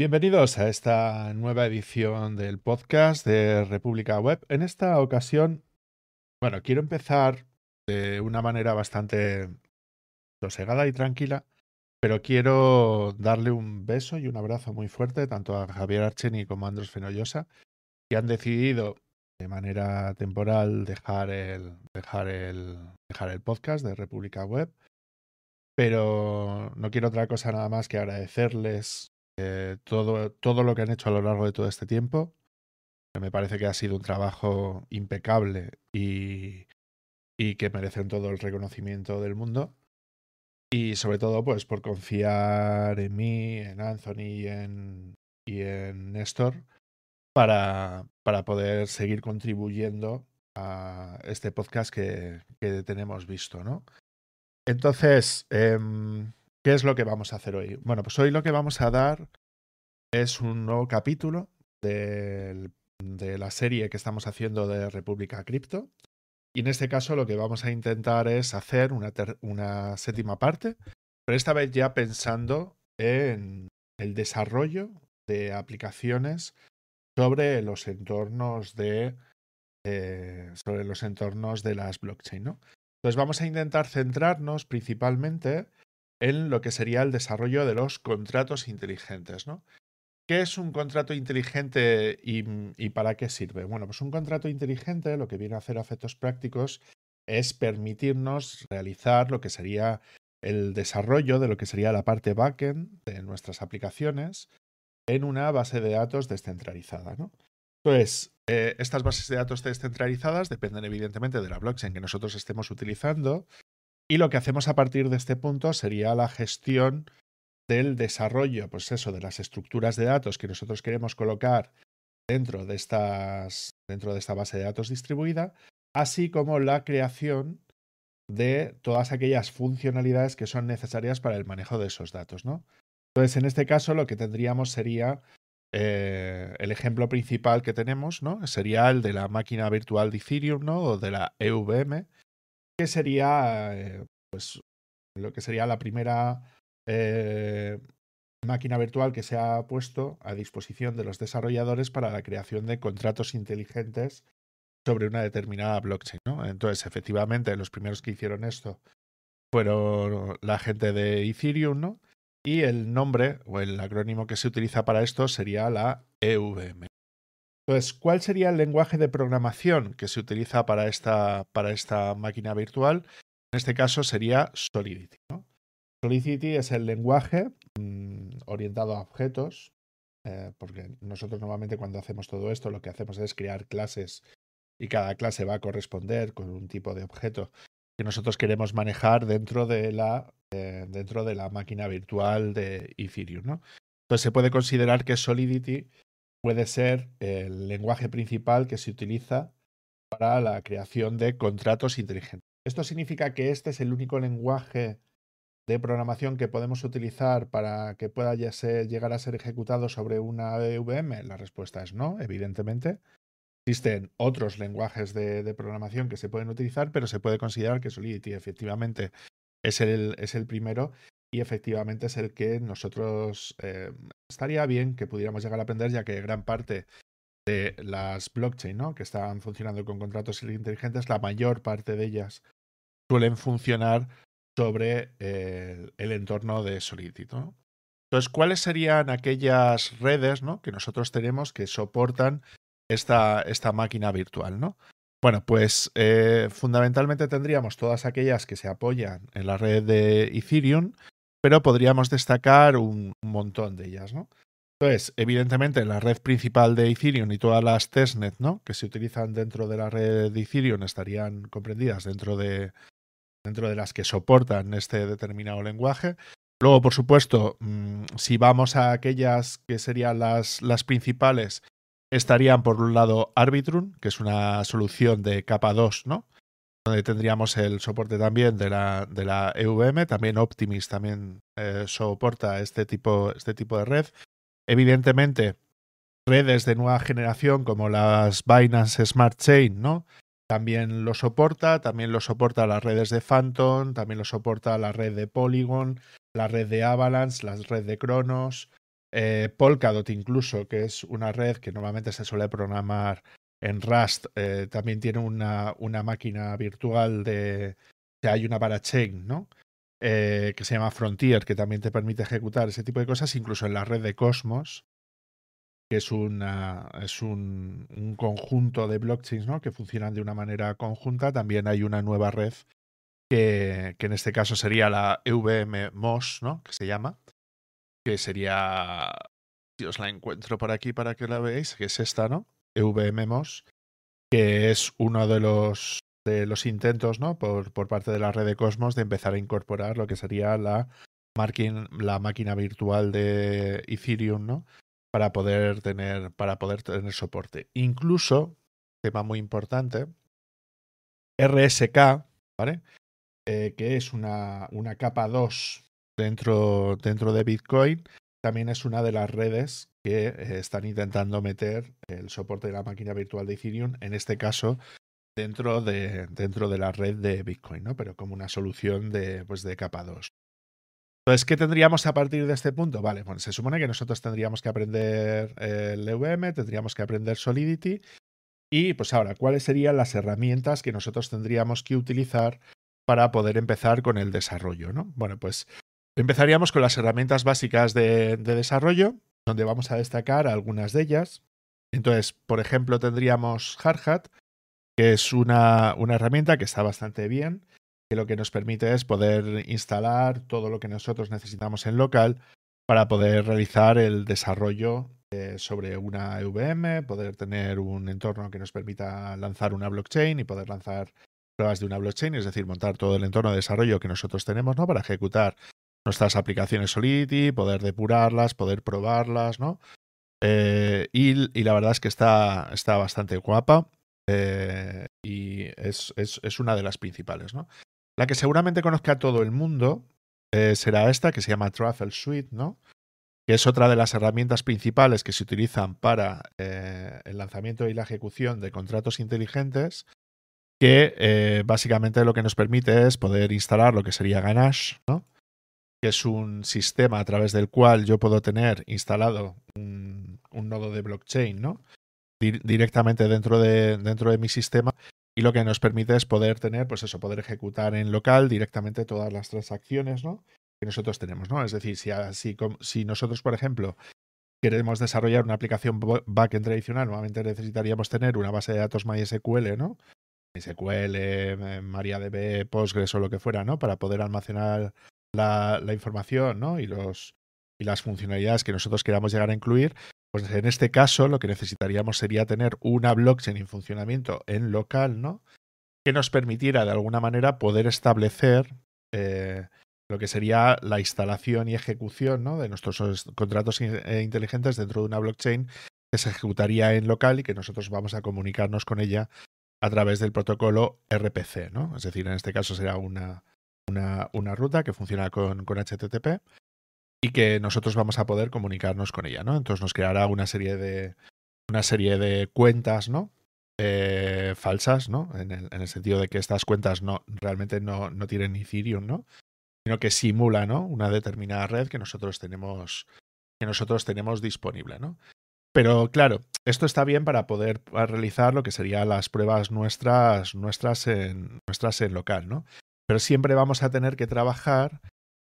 Bienvenidos a esta nueva edición del podcast de República Web. En esta ocasión, bueno, quiero empezar de una manera bastante sosegada y tranquila, pero quiero darle un beso y un abrazo muy fuerte tanto a Javier Archeni como a Andros Fenollosa, que han decidido de manera temporal dejar el, dejar el, dejar el podcast de República Web. Pero no quiero otra cosa nada más que agradecerles eh, todo, todo lo que han hecho a lo largo de todo este tiempo. Me parece que ha sido un trabajo impecable y, y que merecen todo el reconocimiento del mundo. Y sobre todo, pues por confiar en mí, en Anthony y en, y en Néstor para, para poder seguir contribuyendo a este podcast que, que tenemos visto, ¿no? Entonces, eh, ¿qué es lo que vamos a hacer hoy? Bueno, pues hoy lo que vamos a dar es un nuevo capítulo de la serie que estamos haciendo de República Cripto. Y en este caso lo que vamos a intentar es hacer una, una séptima parte, pero esta vez ya pensando en el desarrollo de aplicaciones sobre los entornos de eh, sobre los entornos de las blockchain, ¿no? Entonces vamos a intentar centrarnos principalmente en lo que sería el desarrollo de los contratos inteligentes, ¿no? ¿Qué es un contrato inteligente y, para qué sirve? Bueno, pues un contrato inteligente lo que viene a hacer a efectos prácticos es permitirnos realizar lo que sería el desarrollo de lo que sería la parte backend de nuestras aplicaciones en una base de datos descentralizada. ¿no? Entonces, eh, estas bases de datos descentralizadas dependen evidentemente de la blockchain que nosotros estemos utilizando y lo que hacemos a partir de este punto sería la gestión del desarrollo, pues eso, de las estructuras de datos que nosotros queremos colocar dentro de, estas, dentro de esta base de datos distribuida, así como la creación de todas aquellas funcionalidades que son necesarias para el manejo de esos datos, ¿no? Entonces, en este caso, lo que tendríamos sería eh, el ejemplo principal que tenemos, ¿no? Sería el de la máquina virtual de Ethereum, ¿no? O de la EVM, que sería, eh, pues, lo que sería la primera eh, máquina virtual que se ha puesto a disposición de los desarrolladores para la creación de contratos inteligentes sobre una determinada blockchain. ¿no? Entonces, efectivamente, los primeros que hicieron esto fueron la gente de Ethereum, ¿no? Y el nombre o el acrónimo que se utiliza para esto sería la EVM. Entonces, ¿cuál sería el lenguaje de programación que se utiliza para esta, para esta máquina virtual? En este caso sería Solidity. ¿no? Solidity es el lenguaje mm, orientado a objetos, eh, porque nosotros normalmente cuando hacemos todo esto lo que hacemos es crear clases y cada clase va a corresponder con un tipo de objeto que nosotros queremos manejar dentro de la, eh, dentro de la máquina virtual de Ethereum. ¿no? Entonces se puede considerar que Solidity puede ser el lenguaje principal que se utiliza para la creación de contratos inteligentes. Esto significa que este es el único lenguaje de programación que podemos utilizar para que pueda llegar a ser ejecutado sobre una EVM? La respuesta es no, evidentemente. Existen otros lenguajes de, programación que se pueden utilizar, pero se puede considerar que Solidity efectivamente es el, es el primero y efectivamente es el que nosotros eh, estaría bien que pudiéramos llegar a aprender, ya que gran parte de las blockchain ¿no? que están funcionando con contratos inteligentes, la mayor parte de ellas suelen funcionar sobre el, entorno de Solidity. Entonces, ¿cuáles serían aquellas redes ¿no? que nosotros tenemos que soportan esta, esta máquina virtual? ¿no? Bueno, pues eh, fundamentalmente tendríamos todas aquellas que se apoyan en la red de Ethereum, pero podríamos destacar un, montón de ellas. ¿no? Entonces, evidentemente, la red principal de Ethereum y todas las testnet ¿no? que se utilizan dentro de la red de Ethereum estarían comprendidas dentro de, dentro de las que soportan este determinado lenguaje. Luego, por supuesto, mm, si vamos a aquellas que serían las, las principales, estarían por un lado Arbitrum, que es una solución de capa 2, ¿no? Donde tendríamos el soporte también de la, de la EVM, también Optimis también eh, soporta este tipo, este tipo de red. Evidentemente, redes de nueva generación como las Binance Smart Chain, ¿no? también lo soporta, también lo soporta las redes de Phantom, también lo soporta la red de Polygon, la red de Avalanche, la red de Cronos, Eh, Polkadot incluso, que es una red que normalmente se suele programar en Rust, eh, también tiene una, una, máquina virtual de... O sea, hay una parachain, ¿no? Eh, que se llama Frontier, que también te permite ejecutar ese tipo de cosas, incluso en la red de Cosmos, que es, una, es un, un, conjunto de blockchains ¿no? que funcionan de una manera conjunta. También hay una nueva red que, que en este caso sería la EVM-MOS, ¿no? que se llama, que sería, si os la encuentro por aquí para que la veáis, que es esta, ¿no? EVM-MOS, que es uno de los de los intentos, ¿no? Por, por parte de la red de Cosmos de empezar a incorporar lo que sería la, máquina virtual de Ethereum, ¿no? Para poder tener, para poder tener soporte. Incluso, tema muy importante, RSK, ¿vale? Eh, que es una, una capa 2 dentro, dentro de Bitcoin, también es una de las redes que eh, están intentando meter el soporte de la máquina virtual de Ethereum, en este caso dentro de, dentro de la red de Bitcoin, ¿no? Pero como una solución de, pues, de capa 2. Entonces, ¿qué tendríamos a partir de este punto? Vale, bueno, se supone que nosotros tendríamos que aprender el EVM, tendríamos que aprender Solidity. Y pues ahora, ¿cuáles serían las herramientas que nosotros tendríamos que utilizar para poder empezar con el desarrollo? ¿no? Bueno, pues empezaríamos con las herramientas básicas de, de desarrollo, donde vamos a destacar algunas de ellas. Entonces, por ejemplo, tendríamos Hardhat, que es una, una herramienta que está bastante bien, que lo que nos permite es poder instalar todo lo que nosotros necesitamos en local para poder realizar el desarrollo eh, sobre una EVM, poder tener un entorno que nos permita lanzar una blockchain y poder lanzar pruebas de una blockchain, es decir, montar todo el entorno de desarrollo que nosotros tenemos, ¿no? Para ejecutar nuestras aplicaciones Solidity, poder depurarlas, poder probarlas, ¿no? Eh, y, y, la verdad es que está, está bastante guapa. Eh, y es, es, es, una de las principales, ¿no? La que seguramente conozca todo el mundo eh, será esta, que se llama Truffle Suite, ¿no? Que es otra de las herramientas principales que se utilizan para el lanzamiento y la ejecución de contratos inteligentes, que básicamente lo que nos permite es poder instalar lo que sería Ganache, ¿no? Que es un sistema a través del cual yo puedo tener instalado un, nodo de blockchain, ¿no? directamente dentro de, dentro de mi sistema y lo que nos permite es poder tener, pues eso, poder ejecutar en local directamente todas las transacciones, ¿no? Que nosotros tenemos, ¿no? Es decir, si, si nosotros, por ejemplo, queremos desarrollar una aplicación backend tradicional, normalmente necesitaríamos tener una base de datos MySQL, ¿no? MySQL, eh, MariaDB, Postgres o lo que fuera, ¿no? Para poder almacenar la, información, ¿no? Y los y las funcionalidades que nosotros queramos llegar a incluir, pues en este caso lo que necesitaríamos sería tener una blockchain en funcionamiento en local, ¿no? Que nos permitiera de alguna manera poder establecer eh, lo que sería la instalación y ejecución ¿no? de nuestros contratos eh, inteligentes dentro de una blockchain que se ejecutaría en local y que nosotros vamos a comunicarnos con ella a través del protocolo RPC, ¿no? Es decir, en este caso será una, una, una ruta que funciona con, con HTTP y que nosotros vamos a poder comunicarnos con ella, ¿no? Entonces nos creará una serie de una serie de cuentas, ¿no? Eh, falsas, ¿no? En el, en el, sentido de que estas cuentas no realmente no, no tienen Ethereum, ¿no? Sino que simula, ¿no? Una determinada red que nosotros tenemos que nosotros tenemos disponible, ¿no? Pero claro, esto está bien para poder realizar lo que serían las pruebas nuestras, nuestras en, nuestras en local, ¿no? Pero siempre vamos a tener que trabajar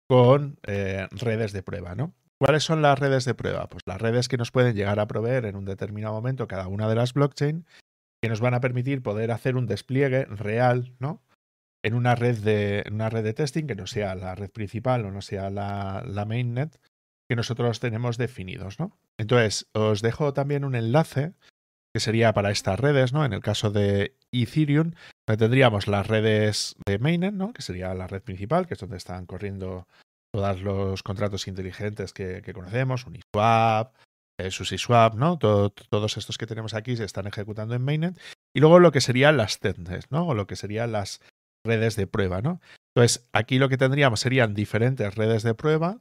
con eh, redes de prueba, ¿no? ¿Cuáles son las redes de prueba? Pues las redes que nos pueden llegar a proveer en un determinado momento cada una de las blockchain que nos van a permitir poder hacer un despliegue real, ¿no? En una red de, una red de testing que no sea la red principal o no sea la, la mainnet que nosotros tenemos definidos, ¿no? Entonces, os dejo también un enlace que sería para estas redes, ¿no? En el caso de Ethereum, tendríamos las redes de mainnet, ¿no? Que sería la red principal, que es donde están corriendo todos los contratos inteligentes que, conocemos, Uniswap, eh, SushiSwap, ¿no? todos estos que tenemos aquí se están ejecutando en mainnet. Y luego lo que serían las tenders, ¿no? O lo que serían las redes de prueba, ¿no? Entonces, aquí lo que tendríamos serían diferentes redes de prueba,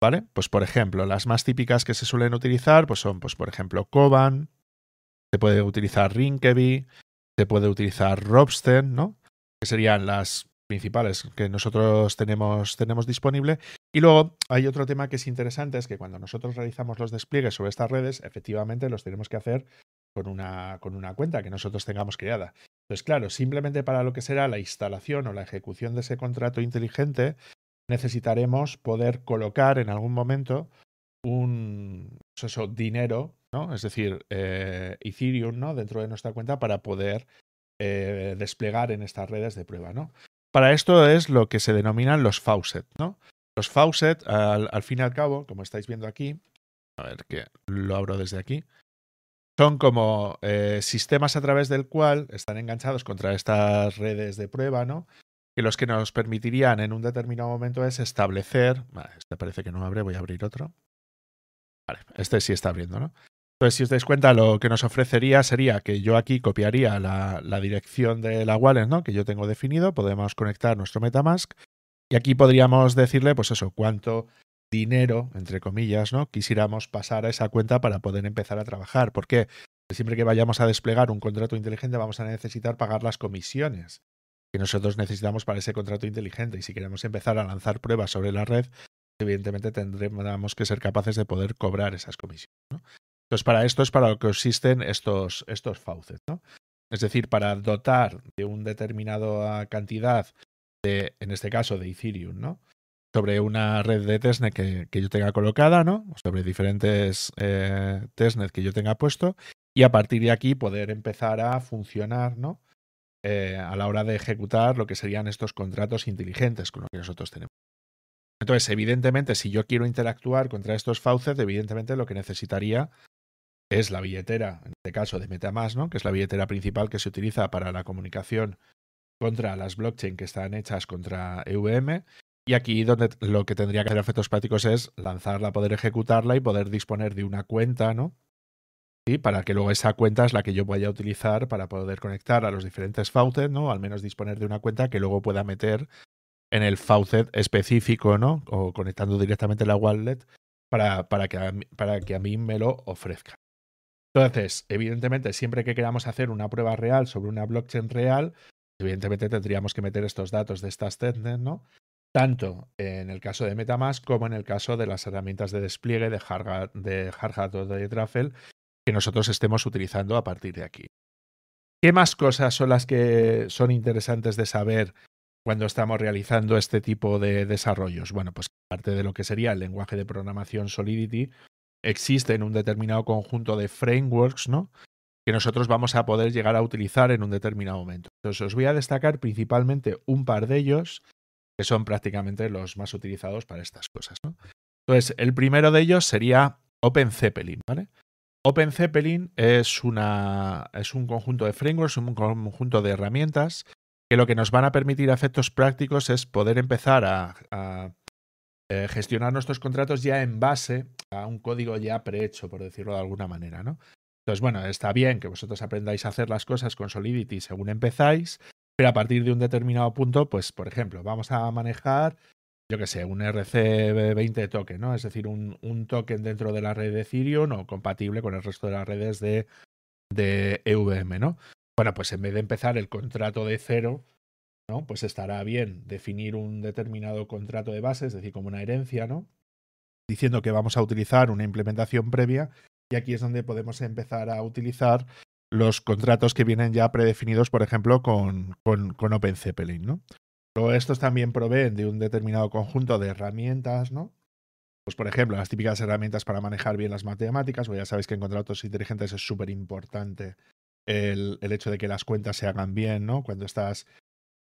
¿vale? Pues por ejemplo, las más típicas que se suelen utilizar, pues son, pues por ejemplo, Koban, se puede utilizar Rinkeby, puede utilizar Robsten, ¿no? Que serían las principales que nosotros tenemos, tenemos disponible. Y luego hay otro tema que es interesante, es que cuando nosotros realizamos los despliegues sobre estas redes, efectivamente los tenemos que hacer con una, con una cuenta que nosotros tengamos creada. Entonces, claro, simplemente para lo que será la instalación o la ejecución de ese contrato inteligente, necesitaremos poder colocar en algún momento un pues eso, dinero, ¿no? Es decir, eh, Ethereum, ¿no? Dentro de nuestra cuenta para poder eh, desplegar en estas redes de prueba, ¿no? Para esto es lo que se denominan los faucet, ¿no? Los faucet, al, fin y al cabo, como estáis viendo aquí, a ver que lo abro desde aquí, son como eh, sistemas a través del cual están enganchados contra estas redes de prueba, ¿no? Que los que nos permitirían en un determinado momento es establecer. Vale, este parece que no abre, voy a abrir otro. Vale, este sí está abriendo, ¿no? Entonces, si os dais cuenta, lo que nos ofrecería sería que yo aquí copiaría la, dirección de la wallet, ¿no? Que yo tengo definido, podemos conectar nuestro Metamask y aquí podríamos decirle, pues eso, cuánto dinero, entre comillas, ¿no? Quisiéramos pasar a esa cuenta para poder empezar a trabajar. Porque siempre que vayamos a desplegar un contrato inteligente vamos a necesitar pagar las comisiones que nosotros necesitamos para ese contrato inteligente. Y si queremos empezar a lanzar pruebas sobre la red, evidentemente tendremos que ser capaces de poder cobrar esas comisiones. Entonces, para esto es para lo que existen estos, estos faucets. ¿no? Es decir, para dotar de una determinada cantidad de, en este caso, de Ethereum, ¿no? sobre una red de testnet que, que yo tenga colocada, ¿no? Sobre diferentes eh, que yo tenga puesto y a partir de aquí poder empezar a funcionar, ¿no? Eh, a la hora de ejecutar lo que serían estos contratos inteligentes con los que nosotros tenemos. Entonces, evidentemente, si yo quiero interactuar contra estos faucets, evidentemente lo que necesitaría es la billetera, en este caso de MetaMask, ¿no? que es la billetera principal que se utiliza para la comunicación contra las blockchain que están hechas contra EVM. Y aquí donde lo que tendría que hacer efectos prácticos es lanzarla, poder ejecutarla y poder disponer de una cuenta, ¿no? Y para que luego esa cuenta es la que yo vaya a utilizar para poder conectar a los diferentes faucets, ¿no? Al menos disponer de una cuenta que luego pueda meter en el faucet específico, ¿no? O conectando directamente la wallet para, para, que, para que a mí me lo ofrezca. Entonces, evidentemente, siempre que queramos hacer una prueba real sobre una blockchain real, evidentemente tendríamos que meter estos datos de estas testnet, ¿no? Tanto en el caso de Metamask como en el caso de las herramientas de despliegue de Hardhat, de o de Truffle que nosotros estemos utilizando a partir de aquí. ¿Qué más cosas son las que son interesantes de saber cuando estamos realizando este tipo de desarrollos? Bueno, pues aparte de lo que sería el lenguaje de programación Solidity, existen un determinado conjunto de frameworks, ¿no? que nosotros vamos a poder llegar a utilizar en un determinado momento. Entonces os voy a destacar principalmente un par de ellos que son prácticamente los más utilizados para estas cosas. Entonces, el primero de ellos sería OpenZeppelin. ¿vale? OpenZeppelin es, una, es un conjunto de frameworks, un conjunto de herramientas que lo que nos van a permitir a efectos prácticos es poder empezar a eh, gestionar nuestros contratos ya en base a un código ya prehecho, por decirlo de alguna manera, ¿no? Entonces, bueno, está bien que vosotros aprendáis a hacer las cosas con Solidity según empezáis, pero a partir de un determinado punto, pues, por ejemplo, vamos a manejar, yo qué sé, un RC20 token, ¿no? Es decir, un, token dentro de la red de Ethereum o compatible con el resto de las redes de, de EVM, ¿no? Bueno, pues en vez de empezar el contrato de cero, ¿no? Pues estará bien definir un determinado contrato de base, es decir, como una herencia, ¿no? Diciendo que vamos a utilizar una implementación previa y aquí es donde podemos empezar a utilizar los contratos que vienen ya predefinidos, por ejemplo, con, con, con OpenZeppelin, ¿no? Estos también proveen de un determinado conjunto de herramientas, ¿no? Pues, por ejemplo, las típicas herramientas para manejar bien las matemáticas, pues ya sabéis que en contratos inteligentes es súper importante el, el, hecho de que las cuentas se hagan bien, ¿no? Cuando estás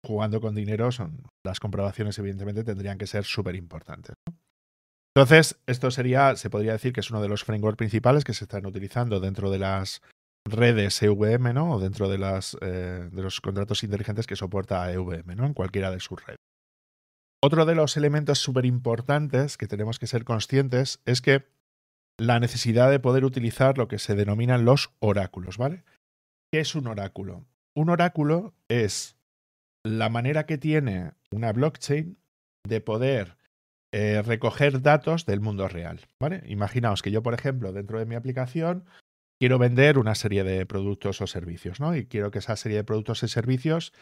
jugando con dinero, son, las comprobaciones evidentemente tendrían que ser súper importantes. Entonces, esto sería, se podría decir que es uno de los frameworks principales que se están utilizando dentro de las redes EVM, ¿no? O dentro de, las, eh, de los contratos inteligentes que soporta EVM, ¿no? En cualquiera de sus redes. Otro de los elementos súper importantes que tenemos que ser conscientes es que la necesidad de poder utilizar lo que se denominan los oráculos, ¿vale? ¿Qué es un oráculo? Un oráculo es la manera que tiene una blockchain de poder eh, recoger datos del mundo real. ¿vale? Imaginaos que yo, por ejemplo, dentro de mi aplicación, quiero vender una serie de productos o servicios, ¿no? Y quiero que esa serie de productos y servicios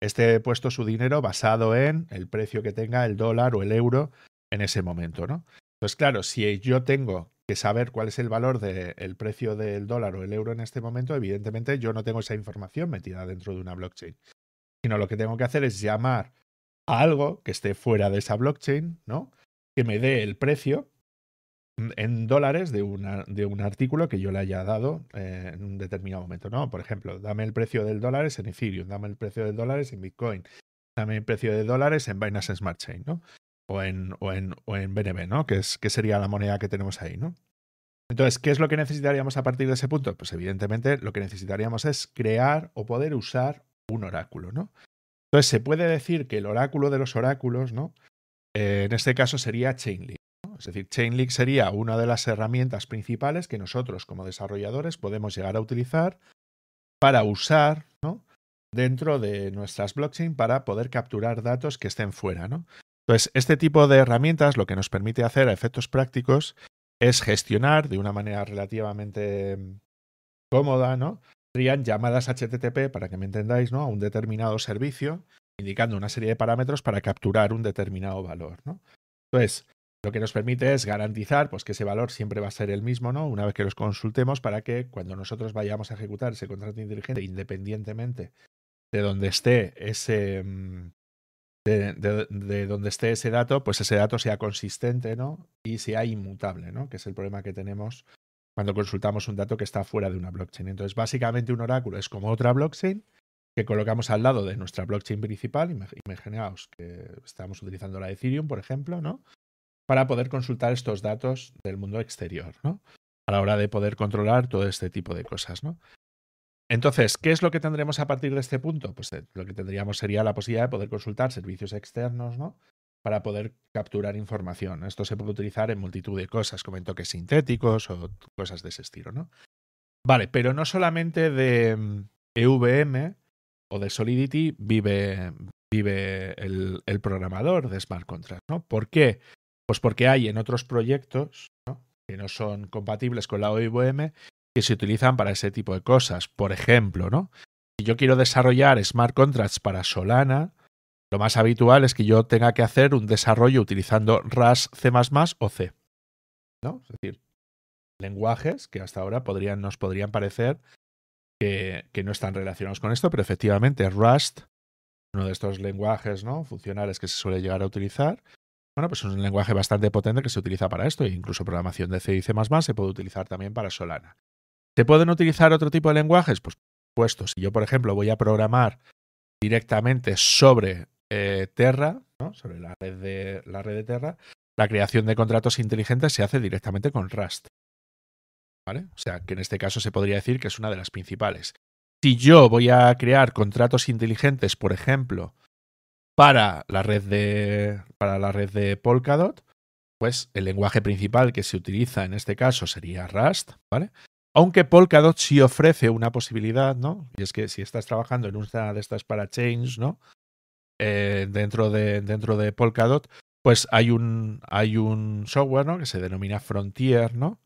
esté puesto su dinero basado en el precio que tenga el dólar o el euro en ese momento, ¿no? Entonces, claro, si yo tengo que saber cuál es el valor del precio del dólar o el euro en este momento, evidentemente yo no tengo esa información metida dentro de una blockchain. Sino lo que tengo que hacer es llamar a algo que esté fuera de esa blockchain, ¿no? Que me dé el precio en dólares de, una, de un artículo que yo le haya dado eh, en un determinado momento, ¿no? Por ejemplo, dame el precio del dólares en Ethereum, dame el precio del dólares en Bitcoin, dame el precio de dólares en Binance Smart Chain, ¿no? O en, o en, o en BNB, ¿no? Que, es, que sería la moneda que tenemos ahí, ¿no? Entonces, ¿qué es lo que necesitaríamos a partir de ese punto? Pues evidentemente lo que necesitaríamos es crear o poder usar un oráculo, ¿no? Entonces, se puede decir que el oráculo de los oráculos, ¿no? Eh, en este caso sería Chainlink. Es decir, Chainlink sería una de las herramientas principales que nosotros como desarrolladores podemos llegar a utilizar para usar ¿no? dentro de nuestras blockchain para poder capturar datos que estén fuera. ¿no? Entonces, este tipo de herramientas lo que nos permite hacer a efectos prácticos es gestionar de una manera relativamente mm, cómoda, ¿no? Serían llamadas HTTP, para que me entendáis, ¿no? A un determinado servicio, indicando una serie de parámetros para capturar un determinado valor, ¿no? Entonces, lo que nos permite es garantizar pues, que ese valor siempre va a ser el mismo, ¿no? Una vez que los consultemos para que cuando nosotros vayamos a ejecutar ese contrato inteligente, independientemente de donde esté ese. Mm, de, de, donde esté ese dato, pues ese dato sea consistente, ¿no? Y sea inmutable, ¿no? Que es el problema que tenemos cuando consultamos un dato que está fuera de una blockchain. Entonces, básicamente un oráculo es como otra blockchain que colocamos al lado de nuestra blockchain principal. Imaginaos que estamos utilizando la Ethereum, por ejemplo, ¿no? para poder consultar estos datos del mundo exterior, ¿no? A la hora de poder controlar todo este tipo de cosas, ¿no? Entonces, ¿qué es lo que tendremos a partir de este punto? Pues eh, lo que tendríamos sería la posibilidad de poder consultar servicios externos, ¿no? Para poder capturar información. Esto se puede utilizar en multitud de cosas, como en toques sintéticos o cosas de ese estilo, ¿no? Vale, pero no solamente de EVM mm, o de Solidity vive, vive el, programador de smart contracts, ¿no? ¿Por qué? Pues porque hay en otros proyectos que no son compatibles con la OIVM que se utilizan para ese tipo de cosas. Por ejemplo, ¿no? Si yo quiero desarrollar smart contracts para Solana, lo más habitual es que yo tenga que hacer un desarrollo utilizando RAS, C o C. ¿no? Es decir, lenguajes que hasta ahora podrían, nos podrían parecer que, que, no están relacionados con esto, pero efectivamente Rust, uno de estos lenguajes ¿no? funcionales que se suele llegar a utilizar, bueno, pues es un lenguaje bastante potente que se utiliza para esto, e incluso programación de C y C se puede utilizar también para Solana. ¿Se pueden utilizar otro tipo de lenguajes? Pues puesto, si yo, por ejemplo, voy a programar directamente sobre eh, Terra, sobre la red, de, la red de Terra, la creación de contratos inteligentes se hace directamente con Rust. ¿Vale? O sea, que en este caso se podría decir que es una de las principales. Si yo voy a crear contratos inteligentes, por ejemplo, para la red de, para la red de Polkadot, pues el lenguaje principal que se utiliza en este caso sería Rust, ¿vale? Aunque Polkadot sí ofrece una posibilidad, ¿no? Y es que si estás trabajando en una de estas para Change, ¿no? Eh, dentro, de, dentro de Polkadot, pues hay un, hay un software, ¿no? Que se denomina Frontier, ¿no?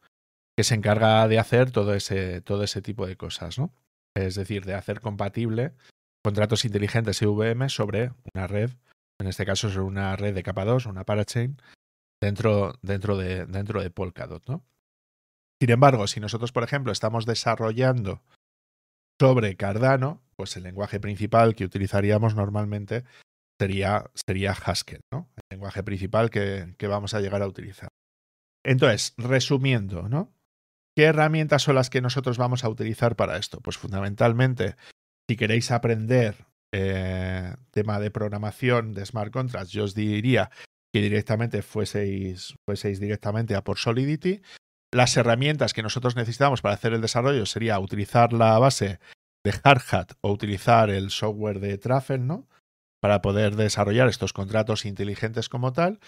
Que se encarga de hacer todo ese, todo ese tipo de cosas, ¿no? Es decir, de hacer compatible contratos inteligentes EVM sobre una red, en este caso sobre una red de capa 2, una parachain, dentro, dentro, de, dentro de Polkadot. ¿no? Sin embargo, si nosotros, por ejemplo, estamos desarrollando sobre Cardano, pues el lenguaje principal que utilizaríamos normalmente sería, sería Haskell, ¿no? el lenguaje principal que, que vamos a llegar a utilizar. Entonces, resumiendo, ¿no? ¿Qué herramientas son las que nosotros vamos a utilizar para esto? Pues fundamentalmente si queréis aprender eh, tema de programación de smart contracts, yo os diría que directamente fueseis, fueseis directamente a por Solidity. Las herramientas que nosotros necesitamos para hacer el desarrollo sería utilizar la base de Hardhat o utilizar el software de Traffel, ¿no? Para poder desarrollar estos contratos inteligentes como tal.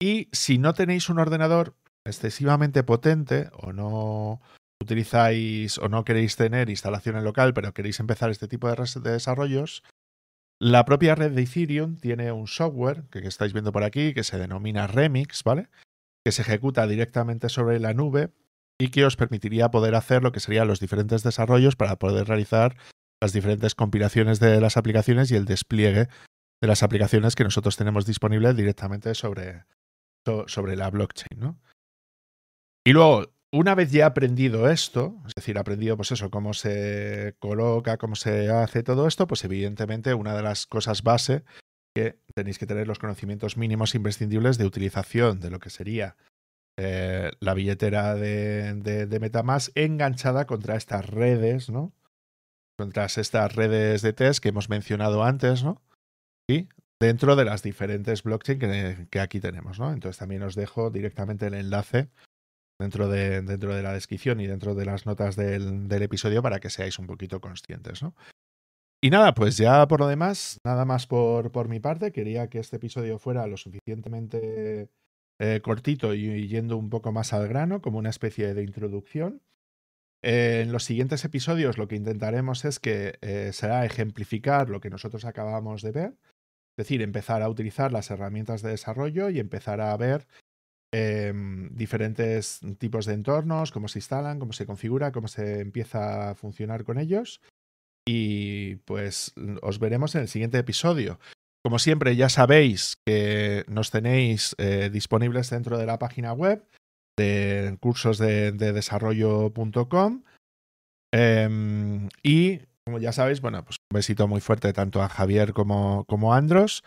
Y si no tenéis un ordenador excesivamente potente o no utilizáis o no queréis tener instalación en local, pero queréis empezar este tipo de, desarrollos, la propia red de Ethereum tiene un software que, estáis viendo por aquí que se denomina Remix, ¿vale? Que se ejecuta directamente sobre la nube y que os permitiría poder hacer lo que serían los diferentes desarrollos para poder realizar las diferentes compilaciones de las aplicaciones y el despliegue de las aplicaciones que nosotros tenemos disponibles directamente sobre, sobre la blockchain, ¿no? Y luego, una vez ya aprendido esto, es decir, aprendido pues eso, cómo se coloca, cómo se hace todo esto, pues evidentemente una de las cosas base que tenéis que tener los conocimientos mínimos imprescindibles de utilización de lo que sería eh, la billetera de, de, Metamask enganchada contra estas redes, ¿no? Contra estas redes de test que hemos mencionado antes, ¿no? Y dentro de las diferentes blockchain que, que aquí tenemos, ¿no? Entonces también os dejo directamente el enlace dentro de, dentro de la descripción y dentro de las notas del, del, episodio para que seáis un poquito conscientes, ¿no? Y nada, pues ya por lo demás, nada más por, por mi parte. Quería que este episodio fuera lo suficientemente eh, cortito y, yendo un poco más al grano, como una especie de introducción. Eh, en los siguientes episodios lo que intentaremos es que eh, será ejemplificar lo que nosotros acabamos de ver, es decir, empezar a utilizar las herramientas de desarrollo y empezar a ver Em, diferentes tipos de entornos, cómo se instalan, cómo se configura, cómo se empieza a funcionar con ellos. Y pues os veremos en el siguiente episodio. Como siempre, ya sabéis que nos tenéis eh, disponibles dentro de la página web de cursos de, desarrollo.com. Em, y como ya sabéis, bueno, pues un besito muy fuerte tanto a Javier como, como a Andros.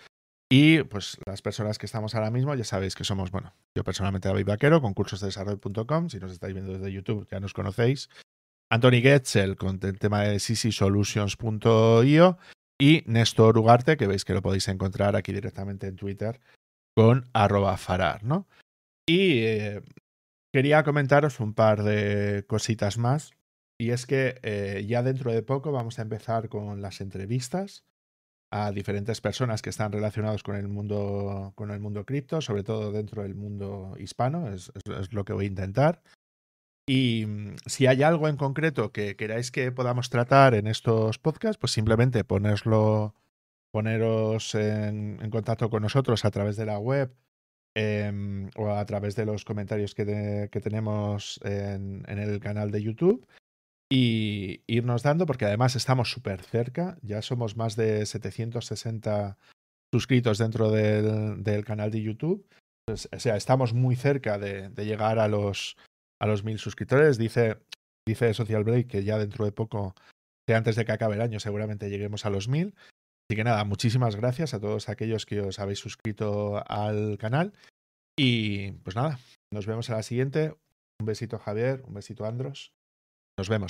Y pues las personas que estamos ahora mismo ya sabéis que somos, bueno, yo personalmente David Vaquero con cursosdesarrollo.com, si nos estáis viendo desde YouTube ya nos conocéis. Anthony Getzel con el tema de solutions.io y Néstor Ugarte, que veis que lo podéis encontrar aquí directamente en Twitter con arroba farar, ¿no? Y eh, quería comentaros un par de cositas más. Y es que eh, ya dentro de poco vamos a empezar con las entrevistas a diferentes personas que están relacionados con el mundo con el mundo cripto, sobre todo dentro del mundo hispano, es, lo que voy a intentar. Y mm, si hay algo en concreto que queráis que podamos tratar en estos podcasts, pues simplemente poneros en, contacto con nosotros a través de la web em, o a través de los comentarios que, que tenemos en, en, el canal de YouTube y irnos dando, porque además estamos súper cerca, ya somos más de 760 suscritos dentro del, canal de YouTube. O sea, estamos muy cerca de, llegar a los, a los mil suscriptores. Dice, dice Social Break que ya dentro de poco, que antes de que acabe el año, seguramente lleguemos a los mil. Así que nada, muchísimas gracias a todos aquellos que os habéis suscrito al canal. Y pues nada, nos vemos a la siguiente. Un besito Javier, un besito Andros. Nos vemos.